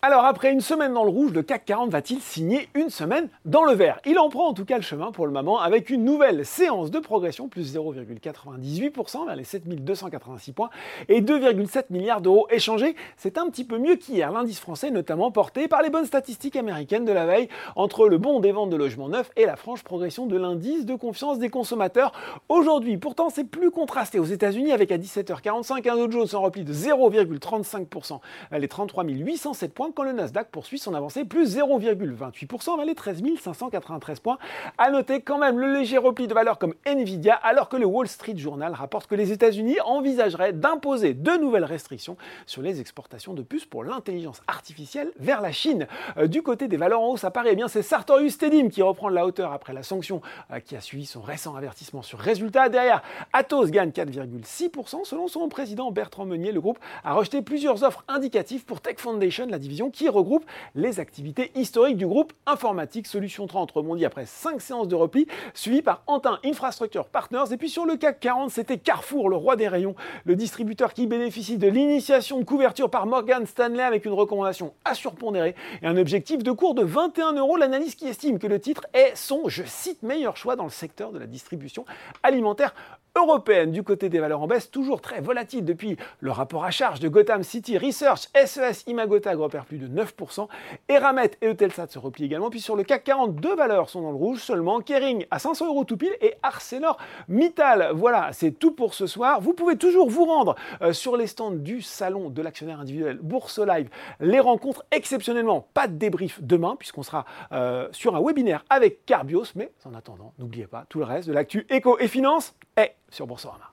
Alors après une semaine dans le rouge, le CAC 40 va-t-il signer une semaine dans le vert? Il en prend en tout cas le chemin pour le moment avec une nouvelle séance de progression, plus 0,98% vers les 7286 points et 2,7 milliards d'euros échangés. C'est un petit peu mieux qu'hier. L'indice français notamment porté par les bonnes statistiques américaines de la veille entre le bond des ventes de logements neufs et la franche progression de l'indice de confiance des consommateurs. Aujourd'hui, pourtant, c'est plus contrasté aux États-Unis avec à 17h45 un Dow Jones en repli de 0,35% vers les 33 807 points quand le Nasdaq poursuit son avancée plus 0,28% vers les 13 593 points. A noter quand même le léger repli de valeur comme Nvidia alors que le Wall Street Journal rapporte que les États-Unis envisageraient d'imposer de nouvelles restrictions sur les exportations de puces pour l'intelligence artificielle vers la Chine. Euh, du côté des valeurs en hausse, ça paraît eh bien c'est Sartorius Tedim qui reprend de la hauteur après la sanction euh, qui a suivi son récent avertissement sur résultat. Derrière, Atos gagne 4,6% selon son président Bertrand Meunier. Le groupe a rejeté plusieurs offres indicatives pour Tech Foundation, la division qui regroupe les activités historiques du groupe informatique Solution 30 rebondit après 5 séances de repli, suivi par Antin Infrastructure Partners. Et puis sur le CAC 40, c'était Carrefour, le roi des rayons, le distributeur qui bénéficie de l'initiation de couverture par Morgan Stanley avec une recommandation à surpondérer et un objectif de cours de 21 euros. L'analyse qui estime que le titre est son, je cite, meilleur choix dans le secteur de la distribution alimentaire européenne. Du côté des valeurs en baisse, toujours très volatile depuis le rapport à charge de Gotham City Research, SES Imagotag repère plus de 9%, Eramet et Eutelsat se replient également. Puis sur le CAC 40, deux valeurs sont dans le rouge seulement, Kering à 500 euros tout pile et ArcelorMittal. Voilà, c'est tout pour ce soir. Vous pouvez toujours vous rendre euh, sur les stands du salon de l'actionnaire individuel Bourse Live. Les rencontres exceptionnellement, pas de débrief demain puisqu'on sera euh, sur un webinaire avec Carbios. Mais en attendant, n'oubliez pas tout le reste de l'actu éco et finance est sur Boursorama.